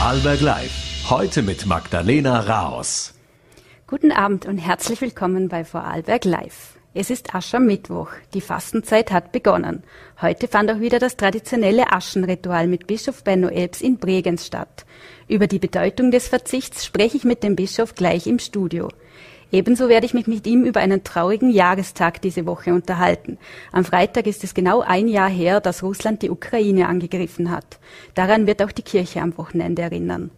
Vorarlberg Live. Heute mit Magdalena Raos. Guten Abend und herzlich willkommen bei Vorarlberg Live. Es ist Aschermittwoch. Die Fastenzeit hat begonnen. Heute fand auch wieder das traditionelle Aschenritual mit Bischof Benno Elbs in Bregenz statt. Über die Bedeutung des Verzichts spreche ich mit dem Bischof gleich im Studio. Ebenso werde ich mich mit ihm über einen traurigen Jahrestag diese Woche unterhalten. Am Freitag ist es genau ein Jahr her, dass Russland die Ukraine angegriffen hat. Daran wird auch die Kirche am Wochenende erinnern.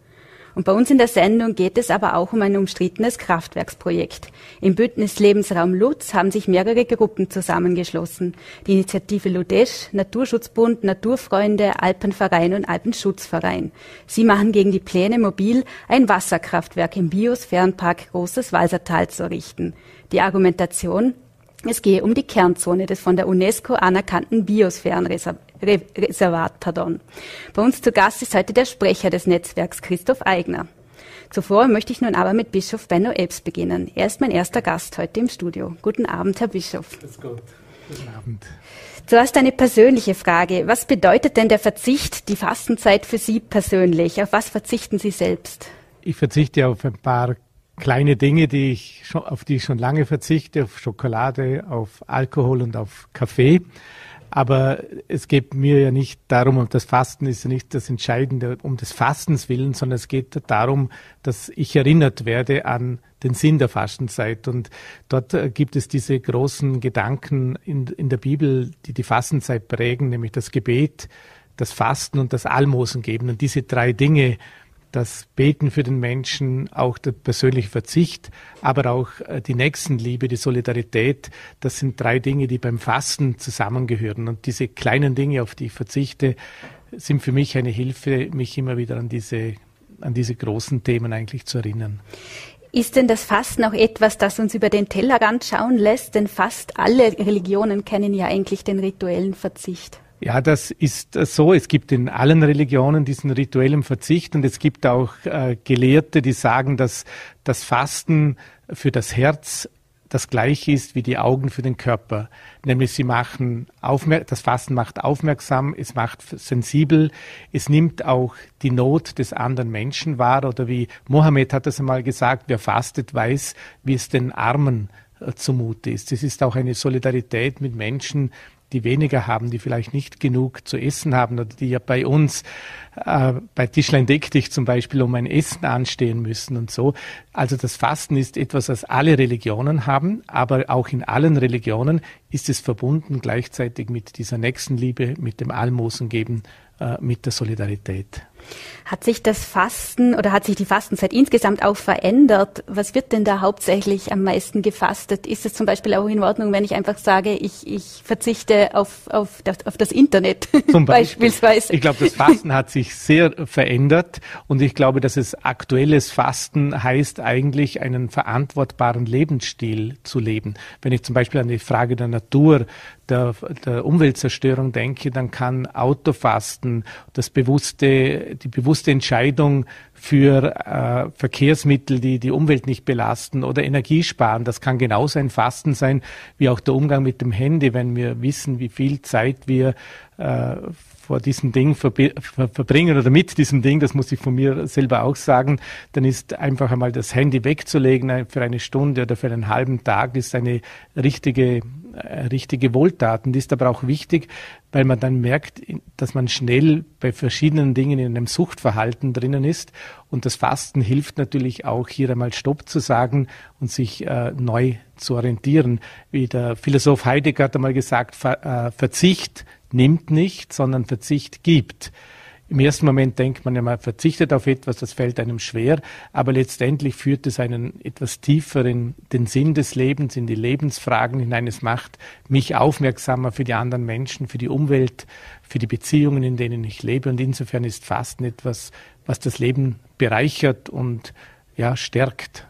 Und bei uns in der Sendung geht es aber auch um ein umstrittenes Kraftwerksprojekt. Im Bündnis Lebensraum Lutz haben sich mehrere Gruppen zusammengeschlossen. Die Initiative Ludesch, Naturschutzbund, Naturfreunde, Alpenverein und Alpenschutzverein. Sie machen gegen die Pläne mobil ein Wasserkraftwerk im Biosphärenpark Großes Walsertal zu errichten. Die Argumentation, es gehe um die Kernzone des von der UNESCO anerkannten Biosphärenreservat. Pardon. Bei uns zu Gast ist heute der Sprecher des Netzwerks, Christoph Eigner. Zuvor möchte ich nun aber mit Bischof Benno Ebs beginnen. Er ist mein erster Gast heute im Studio. Guten Abend, Herr Bischof. Grüß Gott. Guten Abend. Zuerst eine persönliche Frage. Was bedeutet denn der Verzicht, die Fastenzeit für Sie persönlich? Auf was verzichten Sie selbst? Ich verzichte auf ein paar kleine Dinge, die ich schon, auf die ich schon lange verzichte, auf Schokolade, auf Alkohol und auf Kaffee. Aber es geht mir ja nicht darum, und das Fasten ist ja nicht das Entscheidende um des Fastens willen, sondern es geht darum, dass ich erinnert werde an den Sinn der Fastenzeit. Und dort äh, gibt es diese großen Gedanken in, in der Bibel, die die Fastenzeit prägen, nämlich das Gebet, das Fasten und das Almosen geben. Und diese drei Dinge das Beten für den Menschen, auch der persönliche Verzicht, aber auch äh, die Nächstenliebe, die Solidarität, das sind drei Dinge, die beim Fasten zusammengehören. Und diese kleinen Dinge, auf die ich verzichte, sind für mich eine Hilfe, mich immer wieder an diese, an diese großen Themen eigentlich zu erinnern. Ist denn das Fasten auch etwas, das uns über den Tellerrand schauen lässt? Denn fast alle Religionen kennen ja eigentlich den rituellen Verzicht. Ja, das ist so. Es gibt in allen Religionen diesen rituellen Verzicht und es gibt auch äh, Gelehrte, die sagen, dass das Fasten für das Herz das gleiche ist wie die Augen für den Körper. Nämlich sie machen aufmerk das Fasten macht aufmerksam, es macht sensibel, es nimmt auch die Not des anderen Menschen wahr. Oder wie Mohammed hat das einmal gesagt, wer fastet, weiß, wie es den Armen äh, zumute ist. Es ist auch eine Solidarität mit Menschen, die weniger haben, die vielleicht nicht genug zu essen haben oder die ja bei uns äh, bei Tischlein deck dich zum Beispiel um ein Essen anstehen müssen und so. Also das Fasten ist etwas, was alle Religionen haben, aber auch in allen Religionen ist es verbunden gleichzeitig mit dieser Nächstenliebe, mit dem Almosengeben, äh, mit der Solidarität. Hat sich das Fasten oder hat sich die Fastenzeit insgesamt auch verändert? Was wird denn da hauptsächlich am meisten gefastet? Ist es zum Beispiel auch in Ordnung, wenn ich einfach sage, ich, ich verzichte auf, auf, das, auf das Internet zum beispielsweise? Ich glaube, das Fasten hat sich sehr verändert und ich glaube, dass es aktuelles Fasten heißt eigentlich, einen verantwortbaren Lebensstil zu leben. Wenn ich zum Beispiel an die Frage der Natur der, der Umweltzerstörung denke, dann kann Autofasten, das bewusste, die bewusste Entscheidung für äh, Verkehrsmittel, die die Umwelt nicht belasten oder Energiesparen, das kann genauso ein Fasten sein wie auch der Umgang mit dem Handy, wenn wir wissen, wie viel Zeit wir äh, vor diesem Ding verbringen oder mit diesem Ding, das muss ich von mir selber auch sagen, dann ist einfach einmal das Handy wegzulegen für eine Stunde oder für einen halben Tag ist eine richtige, äh, richtige Wohltat und ist aber auch wichtig, weil man dann merkt, dass man schnell bei verschiedenen Dingen in einem Suchtverhalten drinnen ist und das Fasten hilft natürlich auch hier einmal Stopp zu sagen und sich äh, neu zu orientieren. Wie der Philosoph Heidegger hat einmal gesagt, Ver, äh, Verzicht nimmt nicht, sondern Verzicht gibt. Im ersten Moment denkt man ja, man verzichtet auf etwas, das fällt einem schwer, aber letztendlich führt es einen etwas tiefer in den Sinn des Lebens, in die Lebensfragen hinein. Es macht mich aufmerksamer für die anderen Menschen, für die Umwelt, für die Beziehungen, in denen ich lebe. Und insofern ist Fasten etwas, was das Leben bereichert und ja, stärkt.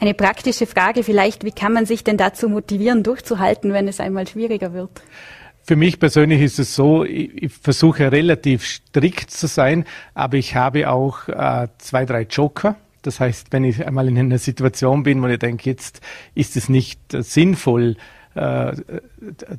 Eine praktische Frage vielleicht, wie kann man sich denn dazu motivieren, durchzuhalten, wenn es einmal schwieriger wird? Für mich persönlich ist es so, ich, ich versuche relativ strikt zu sein, aber ich habe auch äh, zwei, drei Joker. Das heißt, wenn ich einmal in einer Situation bin, wo ich denke, jetzt ist es nicht äh, sinnvoll äh,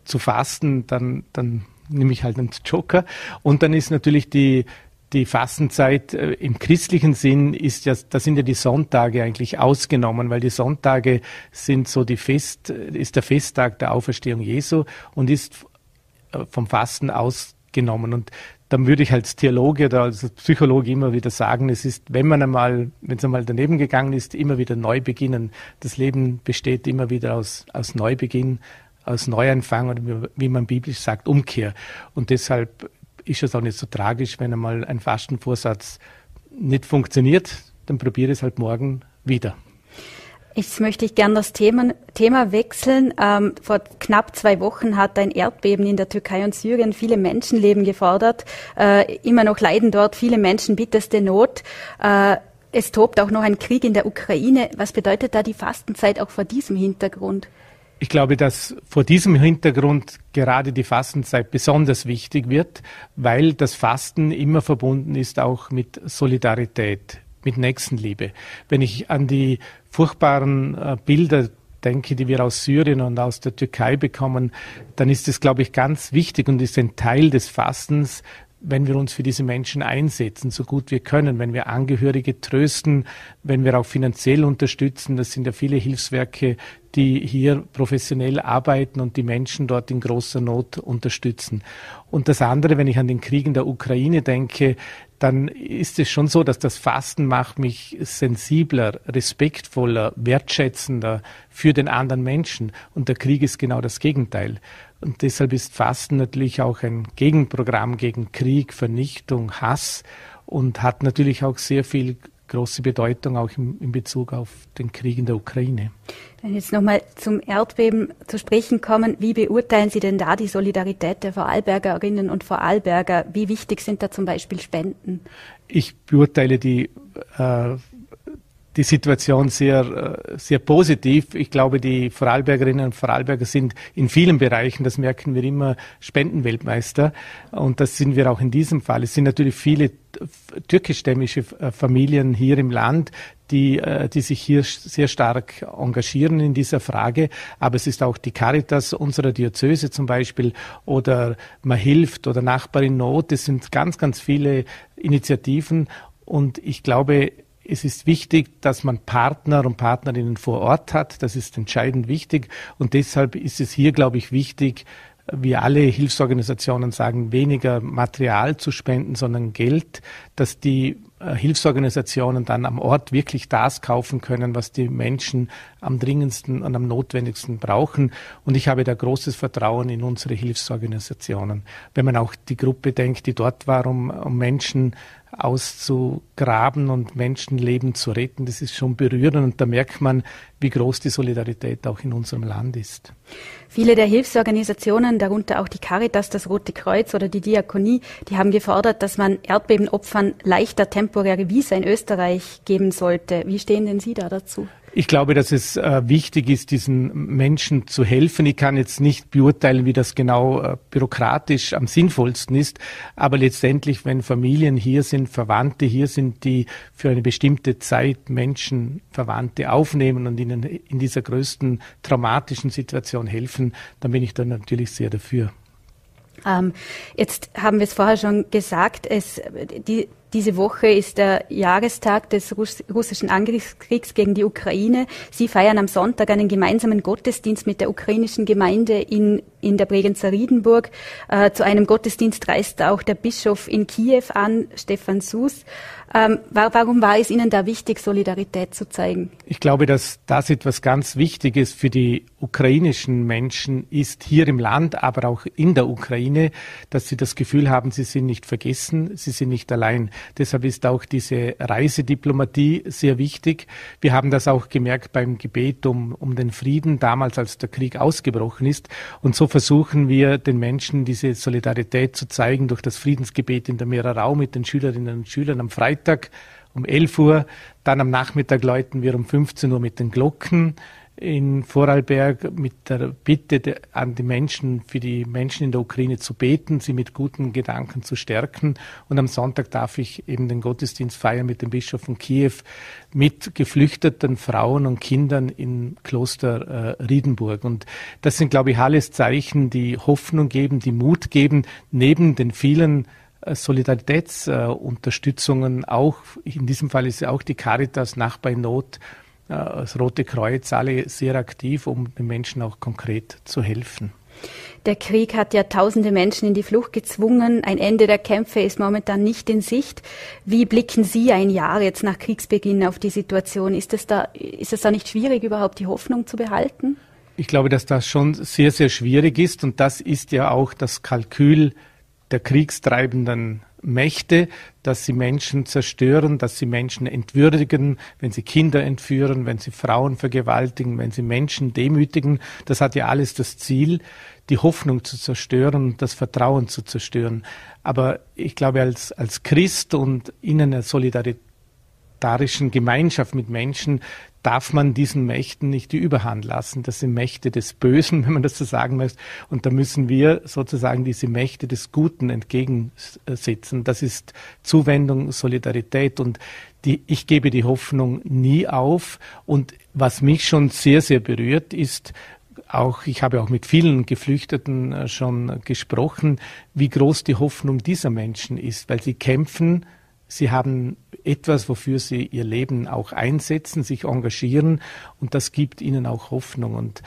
zu fasten, dann, dann nehme ich halt einen Joker. Und dann ist natürlich die, die Fastenzeit äh, im christlichen Sinn ist ja, da sind ja die Sonntage eigentlich ausgenommen, weil die Sonntage sind so die Fest, ist der Festtag der Auferstehung Jesu und ist äh, vom Fasten ausgenommen. Und dann würde ich als Theologe oder als Psychologe immer wieder sagen, es ist, wenn man einmal, wenn es einmal daneben gegangen ist, immer wieder neu beginnen. Das Leben besteht immer wieder aus, aus Neubeginn, aus Neuanfang oder wie man biblisch sagt, Umkehr. Und deshalb ist es auch nicht so tragisch, wenn einmal ein Fastenvorsatz nicht funktioniert, dann probiere es halt morgen wieder. Jetzt möchte ich gern das Thema, Thema wechseln. Ähm, vor knapp zwei Wochen hat ein Erdbeben in der Türkei und Syrien viele Menschenleben gefordert. Äh, immer noch leiden dort viele Menschen bitterste Not. Äh, es tobt auch noch ein Krieg in der Ukraine. Was bedeutet da die Fastenzeit auch vor diesem Hintergrund? Ich glaube, dass vor diesem Hintergrund gerade die Fastenzeit besonders wichtig wird, weil das Fasten immer verbunden ist auch mit Solidarität, mit Nächstenliebe. Wenn ich an die furchtbaren äh, Bilder denke, die wir aus Syrien und aus der Türkei bekommen, dann ist es, glaube ich, ganz wichtig und ist ein Teil des Fastens, wenn wir uns für diese Menschen einsetzen, so gut wir können, wenn wir Angehörige trösten, wenn wir auch finanziell unterstützen. Das sind ja viele Hilfswerke, die hier professionell arbeiten und die Menschen dort in großer Not unterstützen. Und das andere, wenn ich an den Krieg in der Ukraine denke, dann ist es schon so, dass das Fasten macht mich sensibler, respektvoller, wertschätzender für den anderen Menschen. Und der Krieg ist genau das Gegenteil. Und deshalb ist Fasten natürlich auch ein Gegenprogramm gegen Krieg, Vernichtung, Hass und hat natürlich auch sehr viel große Bedeutung auch im, in Bezug auf den Krieg in der Ukraine. Wenn jetzt nochmal zum Erdbeben zu sprechen kommen, wie beurteilen Sie denn da die Solidarität der Vorarlbergerinnen und Vorarlberger? Wie wichtig sind da zum Beispiel Spenden? Ich beurteile die äh, die Situation sehr, äh, sehr positiv. Ich glaube, die Vorarlbergerinnen und Vorarlberger sind in vielen Bereichen, das merken wir immer, Spendenweltmeister. Und das sind wir auch in diesem Fall. Es sind natürlich viele türkischstämmige äh, Familien hier im Land, die, äh, die sich hier sehr stark engagieren in dieser Frage. Aber es ist auch die Caritas unserer Diözese zum Beispiel oder Man hilft oder Nachbar in Not. Es sind ganz, ganz viele Initiativen. Und ich glaube, es ist wichtig, dass man Partner und Partnerinnen vor Ort hat. Das ist entscheidend wichtig. Und deshalb ist es hier, glaube ich, wichtig, wie alle Hilfsorganisationen sagen, weniger Material zu spenden, sondern Geld, dass die äh, Hilfsorganisationen dann am Ort wirklich das kaufen können, was die Menschen am dringendsten und am notwendigsten brauchen. Und ich habe da großes Vertrauen in unsere Hilfsorganisationen. Wenn man auch die Gruppe denkt, die dort war, um, um Menschen auszugraben und Menschenleben zu retten, das ist schon berührend und da merkt man, wie groß die Solidarität auch in unserem Land ist. Viele der Hilfsorganisationen, darunter auch die Caritas, das Rote Kreuz oder die Diakonie, die haben gefordert, dass man Erdbebenopfern leichter temporäre Visa in Österreich geben sollte. Wie stehen denn Sie da dazu? Ich glaube, dass es äh, wichtig ist, diesen Menschen zu helfen. Ich kann jetzt nicht beurteilen, wie das genau äh, bürokratisch am sinnvollsten ist, aber letztendlich, wenn Familien hier sind, Verwandte hier sind, die für eine bestimmte Zeit Menschen, Verwandte aufnehmen und ihnen in dieser größten traumatischen Situation helfen, dann bin ich da natürlich sehr dafür. Ähm, jetzt haben wir es vorher schon gesagt, es, die, diese Woche ist der Jahrestag des russischen Angriffskriegs gegen die Ukraine. Sie feiern am Sonntag einen gemeinsamen Gottesdienst mit der ukrainischen Gemeinde in, in der Bregenzer Riedenburg. Äh, zu einem Gottesdienst reist auch der Bischof in Kiew an, Stefan Sus. Ähm, warum war es Ihnen da wichtig, Solidarität zu zeigen? Ich glaube, dass das etwas ganz Wichtiges für die ukrainischen Menschen ist, hier im Land, aber auch in der Ukraine, dass sie das Gefühl haben, sie sind nicht vergessen, sie sind nicht allein. Deshalb ist auch diese Reisediplomatie sehr wichtig. Wir haben das auch gemerkt beim Gebet um, um den Frieden, damals als der Krieg ausgebrochen ist. Und so versuchen wir den Menschen diese Solidarität zu zeigen durch das Friedensgebet in der Meererau mit den Schülerinnen und Schülern am Freitag Freitag um 11 Uhr. Dann am Nachmittag läuten wir um 15 Uhr mit den Glocken in Vorarlberg mit der Bitte an die Menschen, für die Menschen in der Ukraine zu beten, sie mit guten Gedanken zu stärken. Und am Sonntag darf ich eben den Gottesdienst feiern mit dem Bischof von Kiew, mit geflüchteten Frauen und Kindern im Kloster äh, Riedenburg. Und das sind, glaube ich, alles Zeichen, die Hoffnung geben, die Mut geben, neben den vielen Solidaritätsunterstützungen, auch in diesem Fall ist ja auch die Caritas Nachbar in Not, äh, das Rote Kreuz, alle sehr aktiv, um den Menschen auch konkret zu helfen. Der Krieg hat ja tausende Menschen in die Flucht gezwungen. Ein Ende der Kämpfe ist momentan nicht in Sicht. Wie blicken Sie ein Jahr jetzt nach Kriegsbeginn auf die Situation? Ist es da, ist es da nicht schwierig, überhaupt die Hoffnung zu behalten? Ich glaube, dass das schon sehr, sehr schwierig ist. Und das ist ja auch das Kalkül der kriegstreibenden Mächte, dass sie Menschen zerstören, dass sie Menschen entwürdigen, wenn sie Kinder entführen, wenn sie Frauen vergewaltigen, wenn sie Menschen demütigen. Das hat ja alles das Ziel, die Hoffnung zu zerstören, das Vertrauen zu zerstören. Aber ich glaube, als, als Christ und in einer solidarischen Gemeinschaft mit Menschen darf man diesen Mächten nicht die Überhand lassen. Das sind Mächte des Bösen, wenn man das so sagen möchte. Und da müssen wir sozusagen diese Mächte des Guten entgegensetzen. Das ist Zuwendung, Solidarität und die, ich gebe die Hoffnung nie auf. Und was mich schon sehr, sehr berührt, ist, auch, ich habe auch mit vielen Geflüchteten äh, schon gesprochen, wie groß die Hoffnung dieser Menschen ist, weil sie kämpfen, sie haben etwas, wofür sie ihr Leben auch einsetzen, sich engagieren und das gibt ihnen auch Hoffnung. Und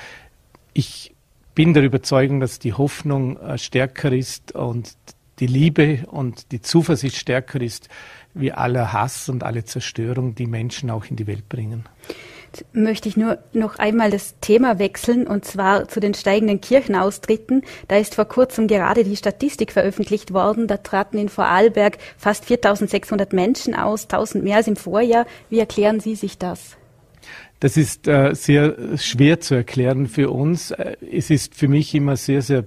ich bin der Überzeugung, dass die Hoffnung äh, stärker ist und die Liebe und die Zuversicht stärker ist wie aller Hass und alle Zerstörung, die Menschen auch in die Welt bringen möchte ich nur noch einmal das Thema wechseln und zwar zu den steigenden Kirchenaustritten. Da ist vor kurzem gerade die Statistik veröffentlicht worden. Da traten in Vorarlberg fast 4600 Menschen aus, 1000 mehr als im Vorjahr. Wie erklären Sie sich das? Das ist äh, sehr schwer zu erklären für uns. Äh, es ist für mich immer sehr, sehr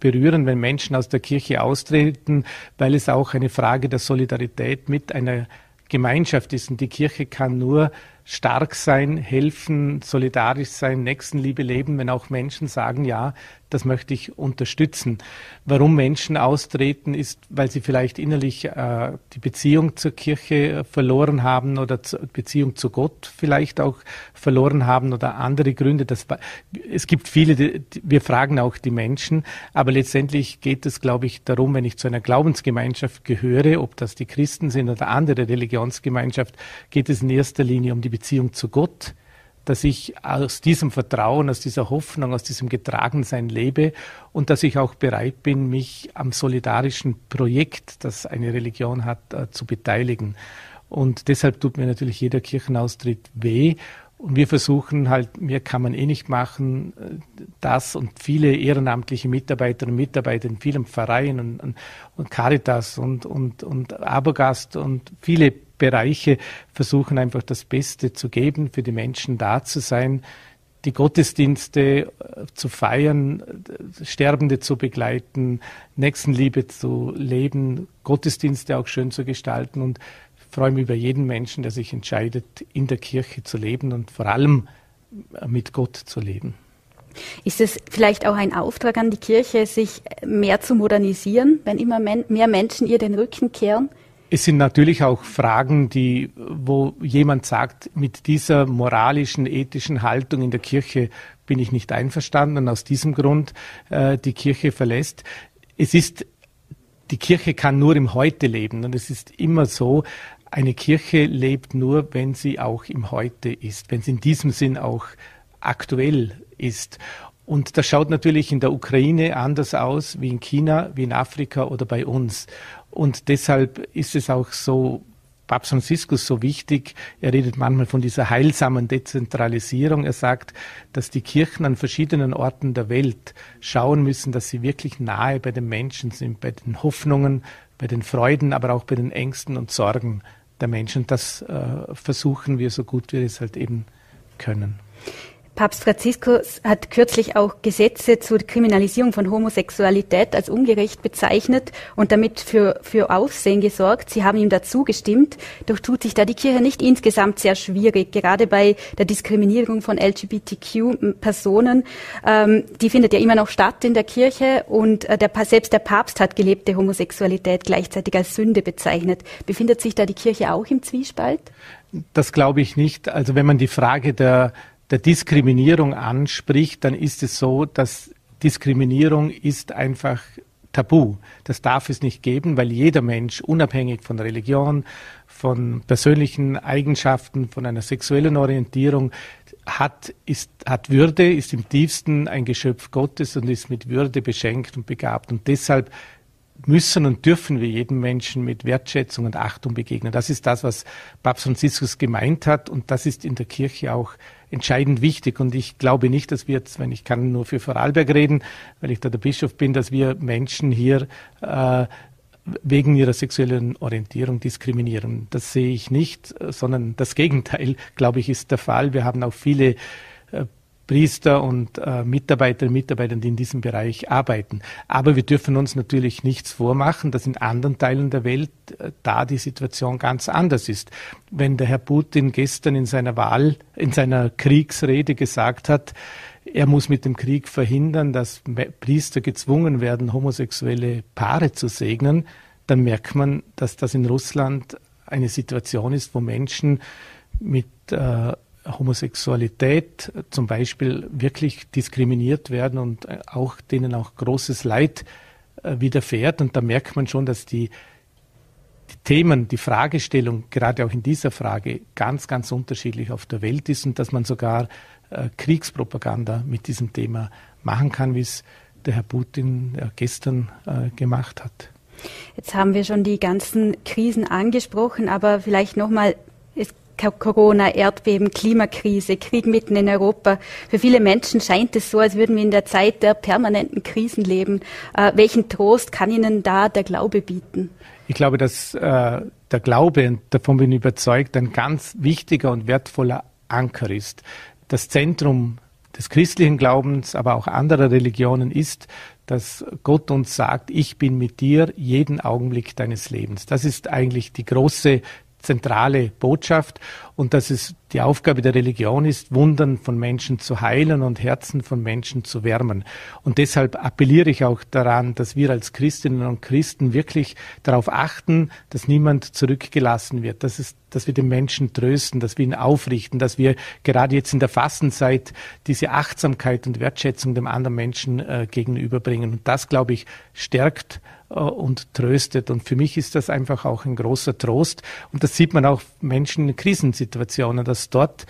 berührend, wenn Menschen aus der Kirche austreten, weil es auch eine Frage der Solidarität mit einer Gemeinschaft ist. Und die Kirche kann nur stark sein, helfen, solidarisch sein, Nächstenliebe leben, wenn auch Menschen sagen, ja, das möchte ich unterstützen. Warum Menschen austreten, ist, weil sie vielleicht innerlich äh, die Beziehung zur Kirche verloren haben oder zur Beziehung zu Gott vielleicht auch verloren haben oder andere Gründe. Das, es gibt viele, die, wir fragen auch die Menschen, aber letztendlich geht es, glaube ich, darum, wenn ich zu einer Glaubensgemeinschaft gehöre, ob das die Christen sind oder andere Religionsgemeinschaft, geht es in erster Linie um die Beziehung zu Gott dass ich aus diesem Vertrauen, aus dieser Hoffnung, aus diesem Getragensein lebe und dass ich auch bereit bin, mich am solidarischen Projekt, das eine Religion hat, äh, zu beteiligen. Und deshalb tut mir natürlich jeder Kirchenaustritt weh. Und wir versuchen halt, mehr kann man eh nicht machen, äh, das und viele ehrenamtliche Mitarbeiterinnen und Mitarbeiter in vielen Vereinen und, und Caritas und, und, und Abergast und viele Bereiche versuchen einfach das Beste zu geben, für die Menschen da zu sein, die Gottesdienste äh, zu feiern, äh, Sterbende zu begleiten, Nächstenliebe zu leben, Gottesdienste auch schön zu gestalten und freue mich über jeden Menschen, der sich entscheidet, in der Kirche zu leben und vor allem äh, mit Gott zu leben. Ist es vielleicht auch ein Auftrag an die Kirche, sich mehr zu modernisieren, wenn immer mehr Menschen ihr den Rücken kehren? Es sind natürlich auch Fragen, die, wo jemand sagt, mit dieser moralischen, ethischen Haltung in der Kirche bin ich nicht einverstanden und aus diesem Grund äh, die Kirche verlässt. Es ist, die Kirche kann nur im Heute leben und es ist immer so, eine Kirche lebt nur, wenn sie auch im Heute ist, wenn sie in diesem Sinn auch aktuell ist. Und das schaut natürlich in der Ukraine anders aus wie in China, wie in Afrika oder bei uns. Und deshalb ist es auch so, Papst Franziskus so wichtig. Er redet manchmal von dieser heilsamen Dezentralisierung. Er sagt, dass die Kirchen an verschiedenen Orten der Welt schauen müssen, dass sie wirklich nahe bei den Menschen sind, bei den Hoffnungen, bei den Freuden, aber auch bei den Ängsten und Sorgen der Menschen. Das äh, versuchen wir so gut wir es halt eben können. Papst Franziskus hat kürzlich auch Gesetze zur Kriminalisierung von Homosexualität als ungerecht bezeichnet und damit für, für Aufsehen gesorgt. Sie haben ihm dazu gestimmt. Doch tut sich da die Kirche nicht insgesamt sehr schwierig, gerade bei der Diskriminierung von LGBTQ-Personen. Ähm, die findet ja immer noch statt in der Kirche und äh, der, selbst der Papst hat gelebte Homosexualität gleichzeitig als Sünde bezeichnet. Befindet sich da die Kirche auch im Zwiespalt? Das glaube ich nicht. Also wenn man die Frage der der Diskriminierung anspricht, dann ist es so, dass Diskriminierung ist einfach tabu. Das darf es nicht geben, weil jeder Mensch, unabhängig von Religion, von persönlichen Eigenschaften, von einer sexuellen Orientierung, hat, ist, hat Würde, ist im tiefsten ein Geschöpf Gottes und ist mit Würde beschenkt und begabt. Und deshalb müssen und dürfen wir jedem Menschen mit Wertschätzung und Achtung begegnen. Das ist das, was Papst Franziskus gemeint hat und das ist in der Kirche auch entscheidend wichtig. Und ich glaube nicht, dass wir jetzt, wenn ich kann nur für Vorarlberg reden, weil ich da der Bischof bin, dass wir Menschen hier äh, wegen ihrer sexuellen Orientierung diskriminieren. Das sehe ich nicht, sondern das Gegenteil, glaube ich, ist der Fall. Wir haben auch viele äh, Priester und äh, Mitarbeiter und Mitarbeiter, die in diesem Bereich arbeiten. Aber wir dürfen uns natürlich nichts vormachen, dass in anderen Teilen der Welt äh, da die Situation ganz anders ist. Wenn der Herr Putin gestern in seiner Wahl, in seiner Kriegsrede gesagt hat, er muss mit dem Krieg verhindern, dass Priester gezwungen werden, homosexuelle Paare zu segnen, dann merkt man, dass das in Russland eine Situation ist, wo Menschen mit äh, Homosexualität zum Beispiel wirklich diskriminiert werden und äh, auch denen auch großes Leid äh, widerfährt. Und da merkt man schon, dass die, die Themen, die Fragestellung, gerade auch in dieser Frage, ganz, ganz unterschiedlich auf der Welt ist und dass man sogar äh, Kriegspropaganda mit diesem Thema machen kann, wie es der Herr Putin gestern gemacht hat. Jetzt haben wir schon die ganzen Krisen angesprochen, aber vielleicht nochmal, Corona, Erdbeben, Klimakrise, Krieg mitten in Europa. Für viele Menschen scheint es so, als würden wir in der Zeit der permanenten Krisen leben. Äh, welchen Trost kann Ihnen da der Glaube bieten? Ich glaube, dass äh, der Glaube, und davon bin ich überzeugt, ein ganz wichtiger und wertvoller Anker ist. Das Zentrum des christlichen Glaubens, aber auch anderer Religionen ist, dass Gott uns sagt, ich bin mit dir jeden Augenblick deines Lebens. Das ist eigentlich die große zentrale Botschaft und dass es die Aufgabe der Religion ist, Wundern von Menschen zu heilen und Herzen von Menschen zu wärmen. Und deshalb appelliere ich auch daran, dass wir als Christinnen und Christen wirklich darauf achten, dass niemand zurückgelassen wird, dass, es, dass wir den Menschen trösten, dass wir ihn aufrichten, dass wir gerade jetzt in der Fastenzeit diese Achtsamkeit und Wertschätzung dem anderen Menschen äh, gegenüberbringen. Und das, glaube ich, stärkt und tröstet. Und für mich ist das einfach auch ein großer Trost. Und das sieht man auch Menschen in Krisensituationen, dass dort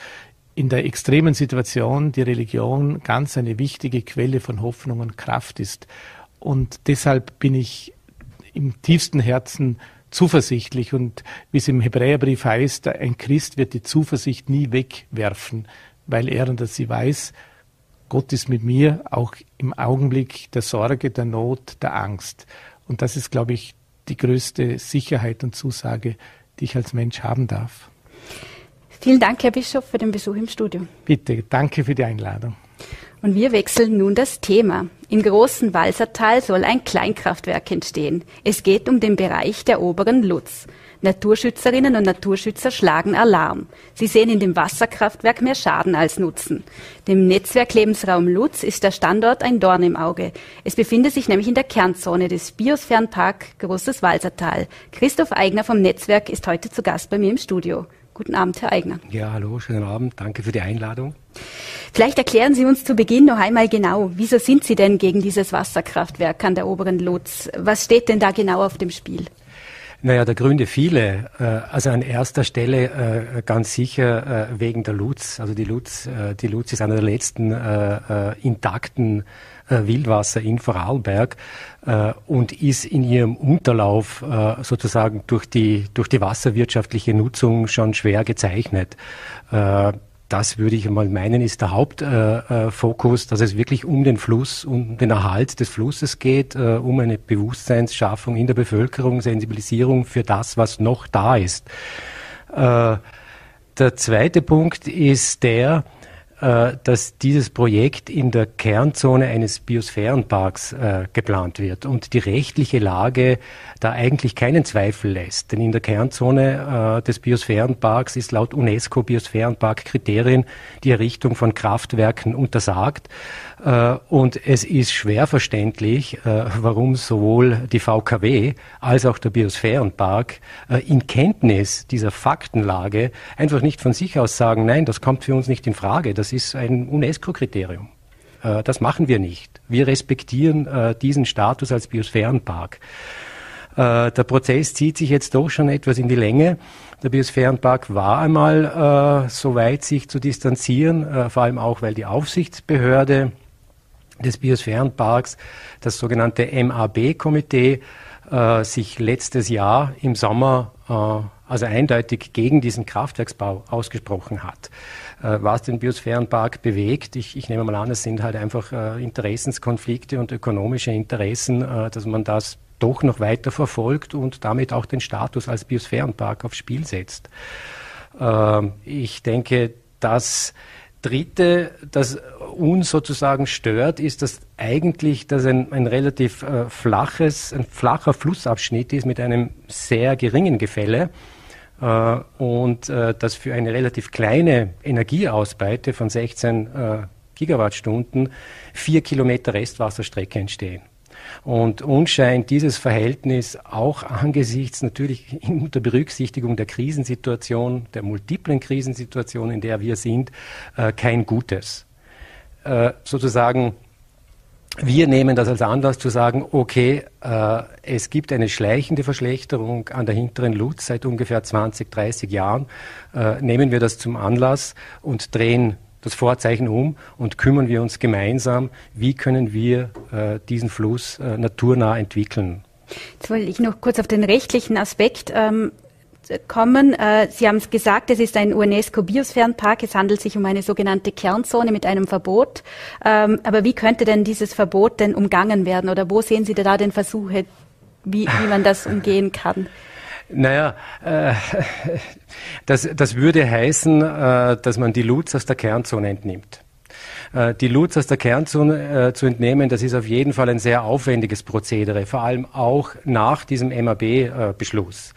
in der extremen Situation die Religion ganz eine wichtige Quelle von Hoffnung und Kraft ist. Und deshalb bin ich im tiefsten Herzen zuversichtlich und wie es im Hebräerbrief heißt, ein Christ wird die Zuversicht nie wegwerfen, weil er und sie weiß, Gott ist mit mir auch im Augenblick der Sorge, der Not, der Angst. Und das ist, glaube ich, die größte Sicherheit und Zusage, die ich als Mensch haben darf. Vielen Dank, Herr Bischof, für den Besuch im Studio. Bitte, danke für die Einladung. Und wir wechseln nun das Thema. Im großen Walsertal soll ein Kleinkraftwerk entstehen. Es geht um den Bereich der oberen Lutz. Naturschützerinnen und Naturschützer schlagen Alarm. Sie sehen in dem Wasserkraftwerk mehr Schaden als Nutzen. Dem Netzwerk Lebensraum Lutz ist der Standort ein Dorn im Auge. Es befindet sich nämlich in der Kernzone des Biosphärenpark Großes Walsertal. Christoph Eigner vom Netzwerk ist heute zu Gast bei mir im Studio. Guten Abend, Herr Eigner. Ja, hallo, schönen Abend. Danke für die Einladung. Vielleicht erklären Sie uns zu Beginn noch einmal genau, wieso sind Sie denn gegen dieses Wasserkraftwerk an der oberen Lutz? Was steht denn da genau auf dem Spiel? Naja, der Gründe viele. Äh, also an erster Stelle äh, ganz sicher äh, wegen der Lutz. Also die Lutz, die Lutz ist einer der letzten intakten Wildwasser in Vorarlberg und ist in ihrem Unterlauf sozusagen durch die, durch die wasserwirtschaftliche Nutzung schon schwer gezeichnet das würde ich mal meinen, ist der Hauptfokus, äh, dass es wirklich um den Fluss, um den Erhalt des Flusses geht, äh, um eine Bewusstseinsschaffung in der Bevölkerung, Sensibilisierung für das, was noch da ist. Äh, der zweite Punkt ist der, äh, dass dieses Projekt in der Kernzone eines Biosphärenparks äh, geplant wird und die rechtliche Lage da eigentlich keinen Zweifel lässt. Denn in der Kernzone äh, des Biosphärenparks ist laut UNESCO Biosphärenpark-Kriterien die Errichtung von Kraftwerken untersagt. Äh, und es ist schwer verständlich, äh, warum sowohl die VKW als auch der Biosphärenpark äh, in Kenntnis dieser Faktenlage einfach nicht von sich aus sagen, nein, das kommt für uns nicht in Frage. Das ist ein UNESCO-Kriterium. Äh, das machen wir nicht. Wir respektieren äh, diesen Status als Biosphärenpark. Äh, der Prozess zieht sich jetzt doch schon etwas in die Länge. Der Biosphärenpark war einmal äh, so weit, sich zu distanzieren, äh, vor allem auch, weil die Aufsichtsbehörde des Biosphärenparks, das sogenannte MAB-Komitee, äh, sich letztes Jahr im Sommer also eindeutig gegen diesen Kraftwerksbau ausgesprochen hat. Äh, was den Biosphärenpark bewegt, ich, ich, nehme mal an, es sind halt einfach äh, Interessenskonflikte und ökonomische Interessen, äh, dass man das doch noch weiter verfolgt und damit auch den Status als Biosphärenpark aufs Spiel setzt. Ähm, ich denke, dass Dritte, das uns sozusagen stört, ist, dass eigentlich das ein, ein relativ äh, flaches, ein flacher Flussabschnitt ist mit einem sehr geringen Gefälle und äh, dass für eine relativ kleine Energieausbeute von 16 äh, Gigawattstunden vier Kilometer Restwasserstrecke entstehen. Und uns scheint dieses Verhältnis auch angesichts natürlich unter Berücksichtigung der Krisensituation, der multiplen Krisensituation, in der wir sind, äh, kein Gutes. Äh, sozusagen, wir nehmen das als Anlass zu sagen, okay, äh, es gibt eine schleichende Verschlechterung an der hinteren Lutz seit ungefähr 20, 30 Jahren. Äh, nehmen wir das zum Anlass und drehen das Vorzeichen um und kümmern wir uns gemeinsam, wie können wir äh, diesen Fluss äh, naturnah entwickeln. Jetzt wollte ich noch kurz auf den rechtlichen Aspekt ähm, kommen. Äh, Sie haben es gesagt, es ist ein UNESCO-Biosphärenpark. Es handelt sich um eine sogenannte Kernzone mit einem Verbot. Ähm, aber wie könnte denn dieses Verbot denn umgangen werden? Oder wo sehen Sie da den Versuche, wie, wie man das umgehen kann? Naja, äh, das, das würde heißen, äh, dass man die Lutz aus der Kernzone entnimmt. Äh, die Lutz aus der Kernzone äh, zu entnehmen, das ist auf jeden Fall ein sehr aufwendiges Prozedere, vor allem auch nach diesem MAB-Beschluss.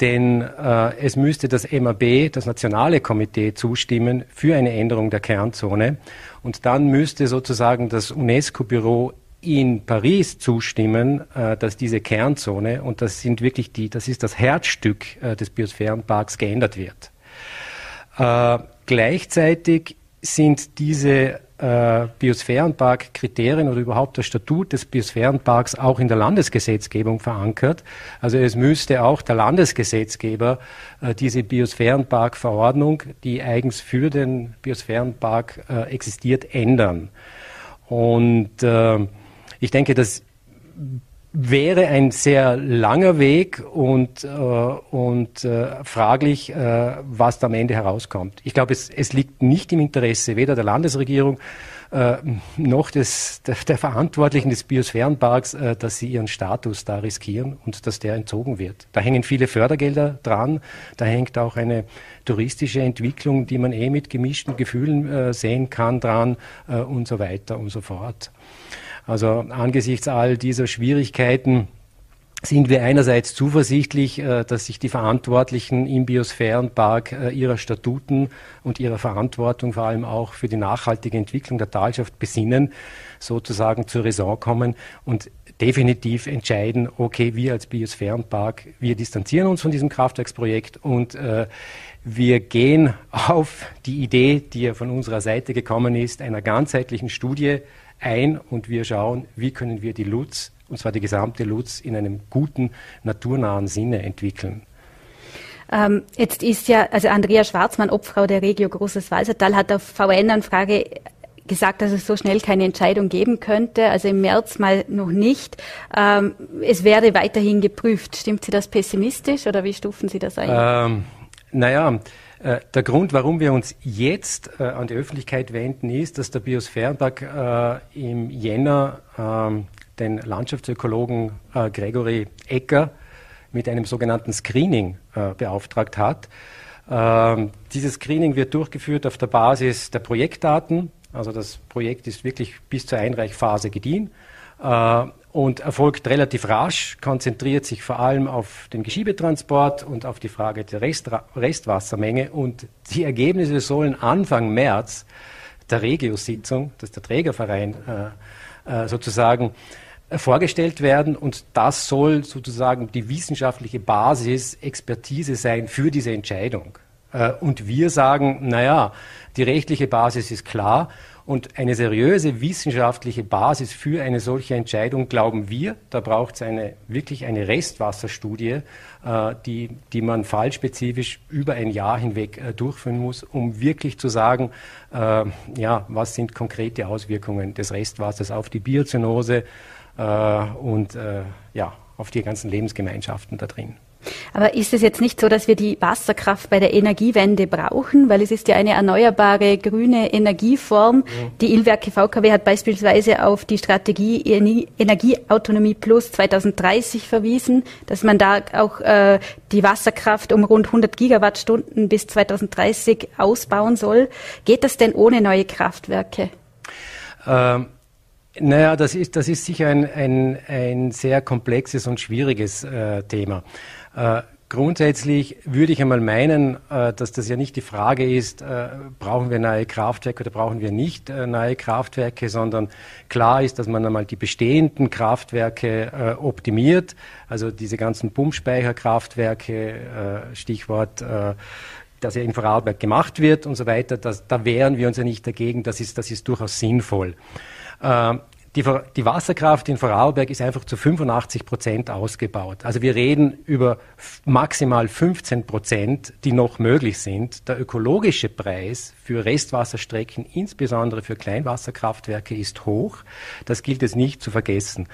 Denn äh, es müsste das MAB, das Nationale Komitee, zustimmen für eine Änderung der Kernzone. Und dann müsste sozusagen das UNESCO-Büro in Paris zustimmen, äh, dass diese Kernzone, und das sind wirklich die, das ist das Herzstück äh, des Biosphärenparks, geändert wird. Äh, gleichzeitig sind diese äh, Biosphärenpark-Kriterien oder überhaupt das Statut des Biosphärenparks auch in der Landesgesetzgebung verankert. Also es müsste auch der Landesgesetzgeber äh, diese Biosphärenpark-Verordnung, die eigens für den Biosphärenpark äh, existiert, ändern. Und äh, ich denke, das wäre ein sehr langer Weg und, äh, und äh, fraglich, äh, was da am Ende herauskommt. Ich glaube, es, es liegt nicht im Interesse weder der Landesregierung äh, noch des, der, der, Verantwortlichen des Biosphärenparks, äh, dass sie ihren Status da riskieren und dass der entzogen wird. Da hängen viele Fördergelder dran, da hängt auch eine touristische Entwicklung, die man eh mit gemischten Gefühlen äh, sehen kann, dran äh, und so weiter und so fort. Also angesichts all dieser Schwierigkeiten sind wir einerseits zuversichtlich, äh, dass sich die Verantwortlichen im Biosphärenpark äh, ihrer Statuten und ihrer Verantwortung vor allem auch für die nachhaltige Entwicklung der Talschaft besinnen, sozusagen zur Raison kommen und definitiv entscheiden, okay, wir als Biosphärenpark, wir distanzieren uns von diesem Kraftwerksprojekt und äh, wir gehen auf die Idee, die ja von unserer Seite gekommen ist, einer ganzheitlichen Studie ein und wir schauen, wie können wir die Lutz, und zwar die gesamte Lutz, in einem guten, naturnahen Sinne entwickeln. Ähm, jetzt ist ja, also Andrea Schwarzmann, Obfrau der Regio Großes Walsertal, hat auf VN-Anfrage gesagt, dass es so schnell keine Entscheidung geben könnte, also im März mal noch nicht. Ähm, es wäre weiterhin geprüft. Stimmt Sie das pessimistisch oder wie stufen Sie das ein? Ähm, naja, der Grund, warum wir uns jetzt äh, an die Öffentlichkeit wenden, ist, dass der Biosphärenpark äh, im Jänner ähm, den Landschaftsökologen äh, Gregory Ecker mit einem sogenannten Screening äh, beauftragt hat. Ähm, dieses Screening wird durchgeführt auf der Basis der Projektdaten. Also das Projekt ist wirklich bis zur Einreichphase gediehen. Äh, und erfolgt relativ rasch, konzentriert sich vor allem auf den Geschiebetransport und auf die Frage der Restra Restwassermenge. Und die Ergebnisse sollen Anfang März der Regio-Sitzung, das ist der Trägerverein, äh, äh, sozusagen äh, vorgestellt werden. Und das soll sozusagen die wissenschaftliche Basis, Expertise sein für diese Entscheidung. Und wir sagen, naja, die rechtliche Basis ist klar Und eine seriöse wissenschaftliche Basis für eine solche Entscheidung glauben wir, da braucht es eine, wirklich eine Restwasserstudie, äh, die, die man fallspezifisch über ein Jahr hinweg äh, durchführen muss, um wirklich zu sagen, äh, ja, was sind konkrete Auswirkungen des Restwassers auf die Biozynose äh, und äh, ja, auf die ganzen Lebensgemeinschaften da drin. Aber ist es jetzt nicht so, dass wir die Wasserkraft bei der Energiewende brauchen? Weil es ist ja eine erneuerbare grüne Energieform. Die Ilwerke VKW hat beispielsweise auf die Strategie Energieautonomie Plus 2030 verwiesen, dass man da auch äh, die Wasserkraft um rund 100 Gigawattstunden bis 2030 ausbauen soll. Geht das denn ohne neue Kraftwerke? Ähm naja, das ist, das ist sicher ein, ein, ein sehr komplexes und schwieriges äh, Thema. Äh, grundsätzlich würde ich einmal meinen, äh, dass das ja nicht die Frage ist, äh, brauchen wir neue Kraftwerke oder brauchen wir nicht neue Kraftwerke, sondern klar ist, dass man einmal die bestehenden Kraftwerke optimiert, also diese ganzen Pumpspeicherkraftwerke, Stichwort dass ja in Vorarlberg gemacht wird und so weiter, das, da wehren wir uns ja nicht dagegen, das ist, das ist durchaus sinnvoll. Die, die, Wasserkraft in Vorarlberg ist einfach zu 85 Prozent ausgebaut. Also wir reden über maximal 15 Prozent, die noch möglich sind. Der ökologische Preis für Restwasserstrecken, insbesondere für Kleinwasserkraftwerke, ist hoch. Das gilt es nicht zu vergessen.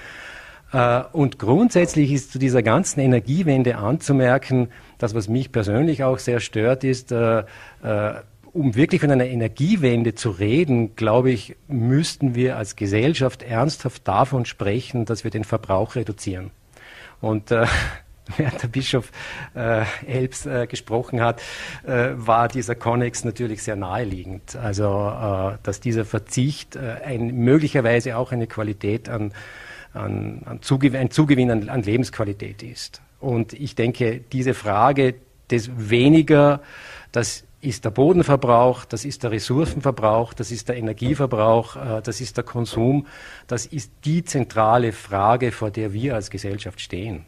Äh, und grundsätzlich ist zu dieser ganzen Energiewende anzumerken, das, was mich persönlich auch sehr stört, ist, äh, äh, um wirklich von einer Energiewende zu reden, glaube ich, müssten wir als Gesellschaft ernsthaft davon sprechen, dass wir den Verbrauch reduzieren. Und äh, während der Bischof äh, Elbs äh, gesprochen hat, äh, war dieser Connex natürlich sehr naheliegend. Also, äh, dass dieser Verzicht äh, ein, möglicherweise auch eine Qualität an, an, an Zugewinn, ein Zugewinn an, an Lebensqualität ist. Und ich denke, diese Frage des weniger, das ist der Bodenverbrauch, das ist der Ressourcenverbrauch, das ist der Energieverbrauch, äh, das ist der Konsum. Das ist die zentrale Frage, vor der wir als Gesellschaft stehen.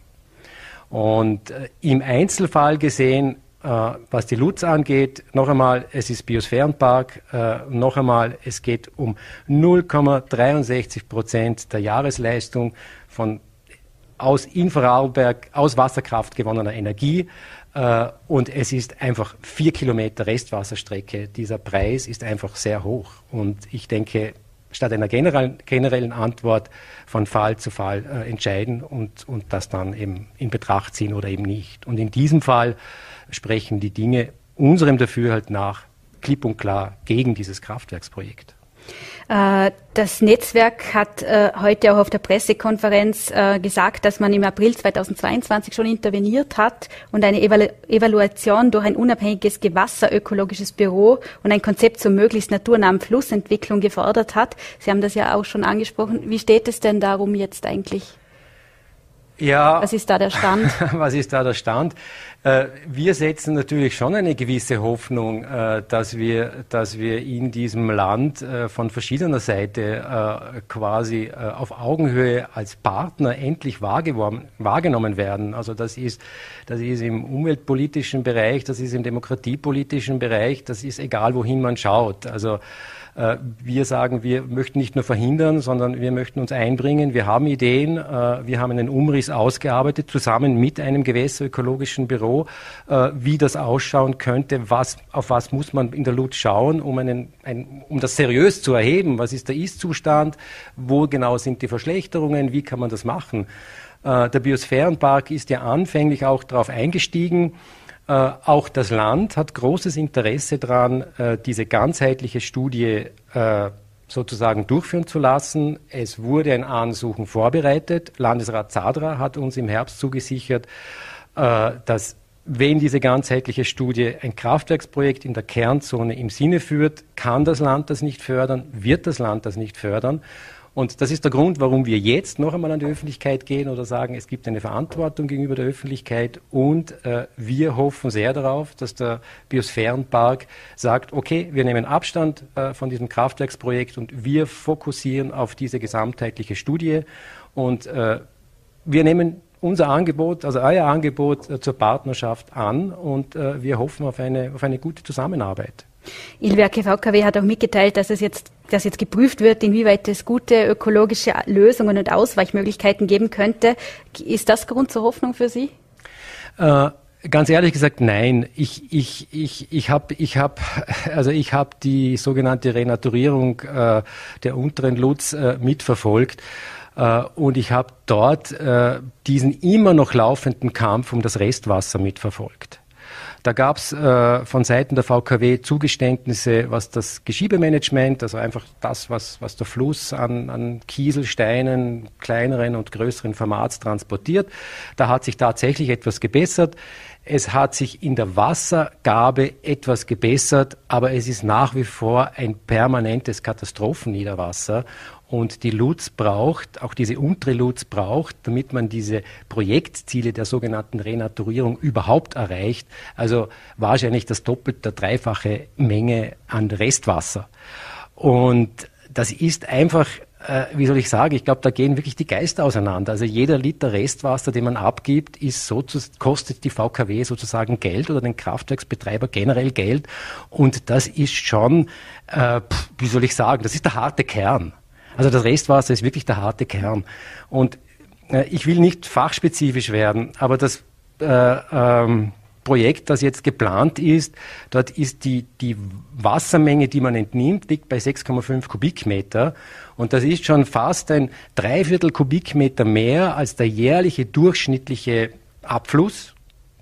Und äh, im Einzelfall gesehen, äh, was die Lutz angeht, noch einmal, es ist Biosphärenpark, noch einmal, es geht um 0,63 Prozent der Jahresleistung von aus in aus Wasserkraft gewonnener Energie. Äh, und es ist einfach vier Kilometer Restwasserstrecke. Dieser Preis ist einfach sehr hoch. Und ich denke, statt einer generellen Antwort von Fall zu Fall äh, entscheiden und, und das dann eben in Betracht ziehen oder eben nicht. Und in diesem Fall sprechen die Dinge unserem Dafürhalt nach klipp und klar gegen dieses Kraftwerksprojekt. Äh, das Netzwerk hat äh, heute auch auf der Pressekonferenz äh, gesagt, dass man im April 2022 schon interveniert hat und eine Evaluation durch ein unabhängiges gewasserökologisches Büro und ein Konzept zur möglichst naturnahen Flussentwicklung gefordert hat. Sie haben das ja auch schon angesprochen. Wie steht es denn darum jetzt eigentlich? Ja. Was ist da der Stand? was ist da der Stand? Äh, wir setzen natürlich schon eine gewisse Hoffnung, äh, dass wir, dass wir in diesem Land äh, von verschiedener Seite quasi auf Augenhöhe als Partner endlich wahrgenommen werden. Also das ist, das ist im umweltpolitischen Bereich, das ist im demokratiepolitischen Bereich, das ist egal, wohin man schaut. Also wir sagen, wir möchten nicht nur verhindern, sondern wir möchten uns einbringen. Wir haben Ideen. Äh, wir haben einen Umriss ausgearbeitet, zusammen mit einem gewässerökologischen Büro, äh, wie das ausschauen könnte, was, auf was muss man in der LUT schauen, um, einen, ein, um das seriös zu erheben. Was ist der Ist-Zustand? Wo genau sind die Verschlechterungen? Wie kann man das machen? Der Biosphärenpark ist ja anfänglich auch darauf eingestiegen, äh, auch das Land hat großes Interesse daran, äh, diese ganzheitliche Studie äh, sozusagen durchführen zu lassen. Es wurde ein Ansuchen vorbereitet. Landesrat Zadra hat uns im Herbst zugesichert, äh, dass wenn diese ganzheitliche Studie ein Kraftwerksprojekt in der Kernzone im Sinne führt, kann das Land das nicht fördern, wird das Land das nicht fördern. Und das ist der Grund, warum wir jetzt noch einmal an die Öffentlichkeit gehen oder sagen, es gibt eine Verantwortung gegenüber der Öffentlichkeit. Und äh, wir hoffen sehr darauf, dass der Biosphärenpark sagt, okay, wir nehmen Abstand äh, von diesem Kraftwerksprojekt und wir fokussieren auf diese gesamtheitliche Studie. Und äh, wir nehmen unser Angebot, also euer Angebot äh, zur Partnerschaft an. Und äh, wir hoffen auf eine, auf eine gute Zusammenarbeit. Ilwerke VKW hat auch mitgeteilt, dass es jetzt dass jetzt geprüft wird, inwieweit es gute ökologische Lösungen und Ausweichmöglichkeiten geben könnte. Ist das Grund zur Hoffnung für Sie? Äh, ganz ehrlich gesagt, nein. Ich, ich, ich, ich habe ich hab, also hab die sogenannte Renaturierung äh, der unteren Lutz äh, mitverfolgt. Äh, und ich habe dort äh, diesen immer noch laufenden Kampf um das Restwasser mitverfolgt. Da gab es äh, von Seiten der VKW Zugeständnisse, was das Geschiebemanagement, also einfach das, was, was der Fluss an, an Kieselsteinen, kleineren und größeren Formats transportiert. Da hat sich tatsächlich etwas gebessert. Es hat sich in der Wassergabe etwas gebessert, aber es ist nach wie vor ein permanentes Katastrophenniederwasser. Und die Lutz braucht, auch diese untere Lutz braucht, damit man diese Projektziele der sogenannten Renaturierung überhaupt erreicht, also wahrscheinlich das doppelte, dreifache Menge an Restwasser. Und das ist einfach äh, wie soll ich sagen, ich glaube, da gehen wirklich die Geister auseinander. Also jeder Liter Restwasser, den man abgibt, ist so zu, kostet die VKW sozusagen Geld oder den Kraftwerksbetreiber generell Geld. Und das ist schon, äh, wie soll ich sagen, das ist der harte Kern. Also das Restwasser ist wirklich der harte Kern. Und äh, ich will nicht fachspezifisch werden, aber das äh, ähm, Projekt, das jetzt geplant ist, dort ist die, die Wassermenge, die man entnimmt, liegt bei 6,5 Kubikmeter. Und das ist schon fast ein Dreiviertel Kubikmeter mehr als der jährliche durchschnittliche Abfluss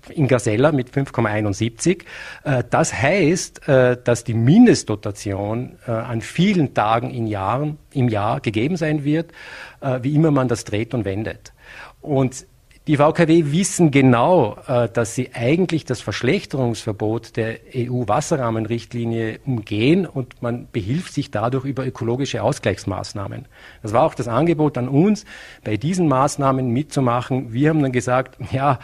in Gazella mit 5,71. Äh, das heißt, äh, dass die Mindestdotation äh, an vielen Tagen in Jahren, im Jahr gegeben sein wird, wie immer man das dreht und wendet. Und die VKW wissen genau, dass sie eigentlich das Verschlechterungsverbot der EU-Wasserrahmenrichtlinie umgehen und man behilft sich dadurch über ökologische Ausgleichsmaßnahmen. Das war auch das Angebot an uns, bei diesen Maßnahmen mitzumachen. Wir haben dann gesagt, ja,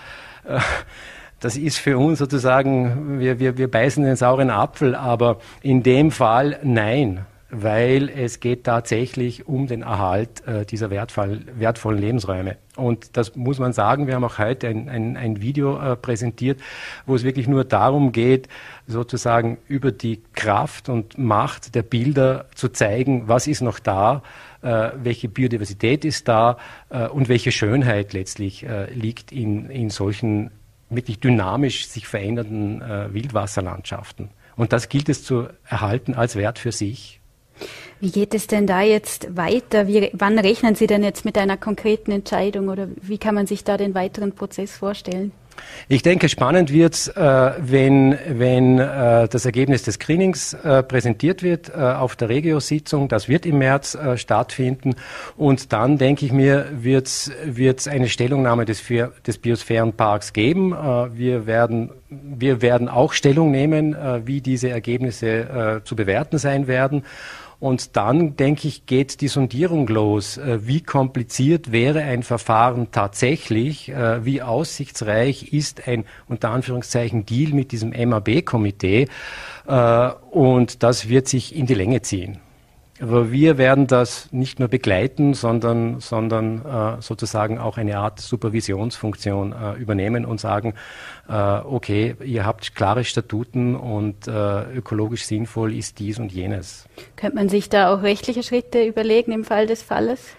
das ist für uns sozusagen, wir, wir, wir beißen den sauren Apfel, aber in dem Fall nein, weil es geht tatsächlich um den Erhalt äh, dieser wertvoll, wertvollen Lebensräume. Und das muss man sagen, wir haben auch heute ein, ein, ein Video äh, präsentiert, wo es wirklich nur darum geht, sozusagen über die Kraft und Macht der Bilder zu zeigen, was ist noch da, äh, welche Biodiversität ist da äh, und welche Schönheit letztlich äh, liegt in, in solchen wirklich dynamisch sich verändernden äh, Wildwasserlandschaften. Und das gilt es zu erhalten als Wert für sich. Wie geht es denn da jetzt weiter? Wie, wann rechnen Sie denn jetzt mit einer konkreten Entscheidung oder wie kann man sich da den weiteren Prozess vorstellen? Ich denke, spannend wird äh, wenn, wenn äh, das Ergebnis des Screenings äh, präsentiert wird äh, auf der Regio-Sitzung. Das wird im März äh, stattfinden. Und dann, denke ich mir, wird es eine Stellungnahme des, des Biosphärenparks geben. Äh, wir, werden, wir werden auch Stellung nehmen, wie diese Ergebnisse zu bewerten sein werden. Und dann, denke ich, geht die Sondierung los. Äh, wie kompliziert wäre ein Verfahren tatsächlich? Äh, wie aussichtsreich ist ein, unter Anführungszeichen, Deal mit diesem MAB-Komitee? Äh, und das wird sich in die Länge ziehen. Aber wir werden das nicht nur begleiten, sondern, sondern äh, sozusagen auch eine Art Supervisionsfunktion äh, übernehmen und sagen, äh, okay, ihr habt klare Statuten und äh, ökologisch sinnvoll ist dies und jenes. Könnte man sich da auch rechtliche Schritte überlegen im Fall des Falles?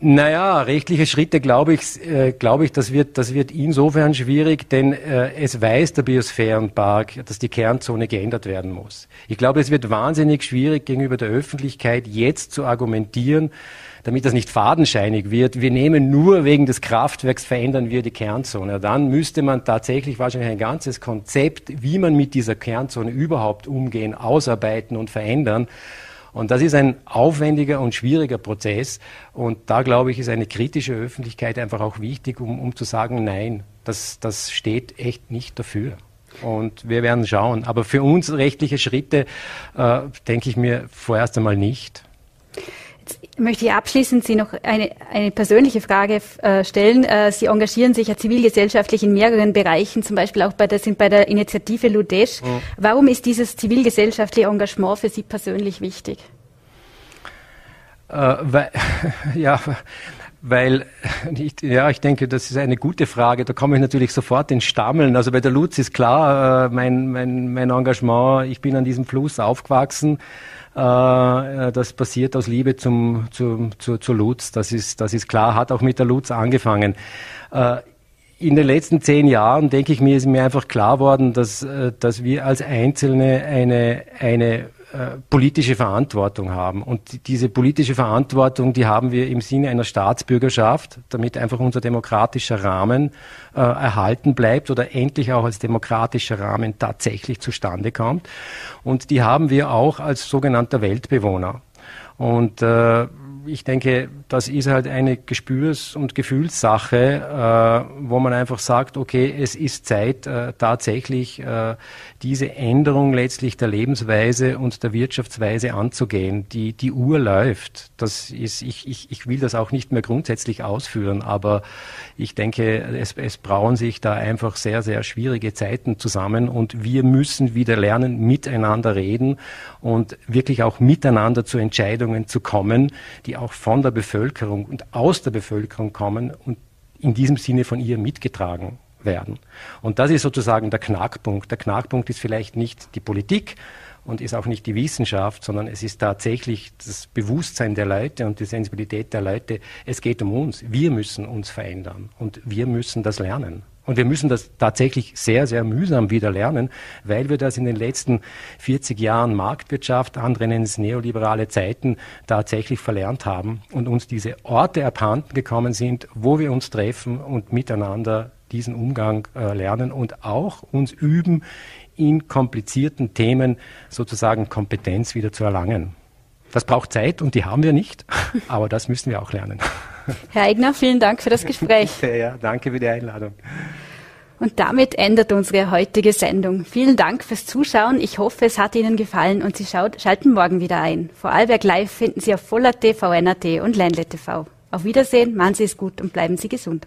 Naja, rechtliche Schritte glaube ich, äh, glaube ich, das wird, das wird insofern schwierig, denn äh, es weiß der Biosphärenpark, dass die Kernzone geändert werden muss. Ich glaube, es wird wahnsinnig schwierig gegenüber der Öffentlichkeit jetzt zu argumentieren, damit das nicht fadenscheinig wird. Wir nehmen nur wegen des Kraftwerks verändern wir die Kernzone. Dann müsste man tatsächlich wahrscheinlich ein ganzes Konzept, wie man mit dieser Kernzone überhaupt umgehen, ausarbeiten und verändern. Und das ist ein aufwendiger und schwieriger Prozess. Und da, glaube ich, ist eine kritische Öffentlichkeit einfach auch wichtig, um, um zu sagen, nein, das, das steht echt nicht dafür. Und wir werden schauen. Aber für uns rechtliche Schritte, äh, denke ich mir vorerst einmal nicht möchte ich abschließend Sie noch eine, eine persönliche Frage äh, stellen. Äh, Sie engagieren sich ja zivilgesellschaftlich in mehreren Bereichen, zum Beispiel auch bei der, sind bei der Initiative Ludesch. Mhm. Warum ist dieses zivilgesellschaftliche Engagement für Sie persönlich wichtig? Äh, weil, ja, weil ich, ja, ich denke, das ist eine gute Frage. Da komme ich natürlich sofort ins Stammeln. Also bei der Lutz ist klar, äh, mein, mein, mein Engagement, ich bin an diesem Fluss aufgewachsen. Äh, das passiert aus Liebe zum, zum, zu, zu Lutz. Das ist, das ist klar, hat auch mit der Lutz angefangen. Äh, in den letzten zehn Jahren, denke ich mir, ist mir einfach klar worden, dass, dass wir als Einzelne eine, eine äh, politische Verantwortung haben. Und diese politische Verantwortung, die haben wir im Sinne einer Staatsbürgerschaft, damit einfach unser demokratischer Rahmen äh, erhalten bleibt oder endlich auch als demokratischer Rahmen tatsächlich zustande kommt. Und die haben wir auch als sogenannter Weltbewohner. Und äh, ich denke, das ist halt eine Gespürs- und Gefühlssache, äh, wo man einfach sagt, okay, es ist Zeit, äh, tatsächlich äh, diese Änderung letztlich der Lebensweise und der Wirtschaftsweise anzugehen. Die, die Uhr läuft. Das ist, ich, ich, ich will das auch nicht mehr grundsätzlich ausführen, aber ich denke, es, es brauen sich da einfach sehr, sehr schwierige Zeiten zusammen und wir müssen wieder lernen, miteinander reden und wirklich auch miteinander zu Entscheidungen zu kommen, die auch von der Bevölkerung und aus der Bevölkerung kommen und in diesem Sinne von ihr mitgetragen werden. Und das ist sozusagen der Knackpunkt. Der Knackpunkt ist vielleicht nicht die Politik und ist auch nicht die Wissenschaft, sondern es ist tatsächlich das Bewusstsein der Leute und die Sensibilität der Leute. Es geht um uns. Wir müssen uns verändern und wir müssen das lernen. Und wir müssen das tatsächlich sehr, sehr mühsam wieder lernen, weil wir das in den letzten 40 Jahren Marktwirtschaft, andere nennen es neoliberale Zeiten, tatsächlich verlernt haben und uns diese Orte abhanden gekommen sind, wo wir uns treffen und miteinander diesen Umgang äh, lernen und auch uns üben, in komplizierten Themen sozusagen Kompetenz wieder zu erlangen. Das braucht Zeit und die haben wir nicht, aber das müssen wir auch lernen. Herr Eigner, vielen Dank für das Gespräch. ja, danke für die Einladung. Und damit endet unsere heutige Sendung. Vielen Dank fürs Zuschauen. Ich hoffe, es hat Ihnen gefallen und Sie schaut, schalten morgen wieder ein. Vorarlberg Live finden Sie auf Voller.t, VNAT und Ländle TV. Auf Wiedersehen, machen Sie es gut und bleiben Sie gesund.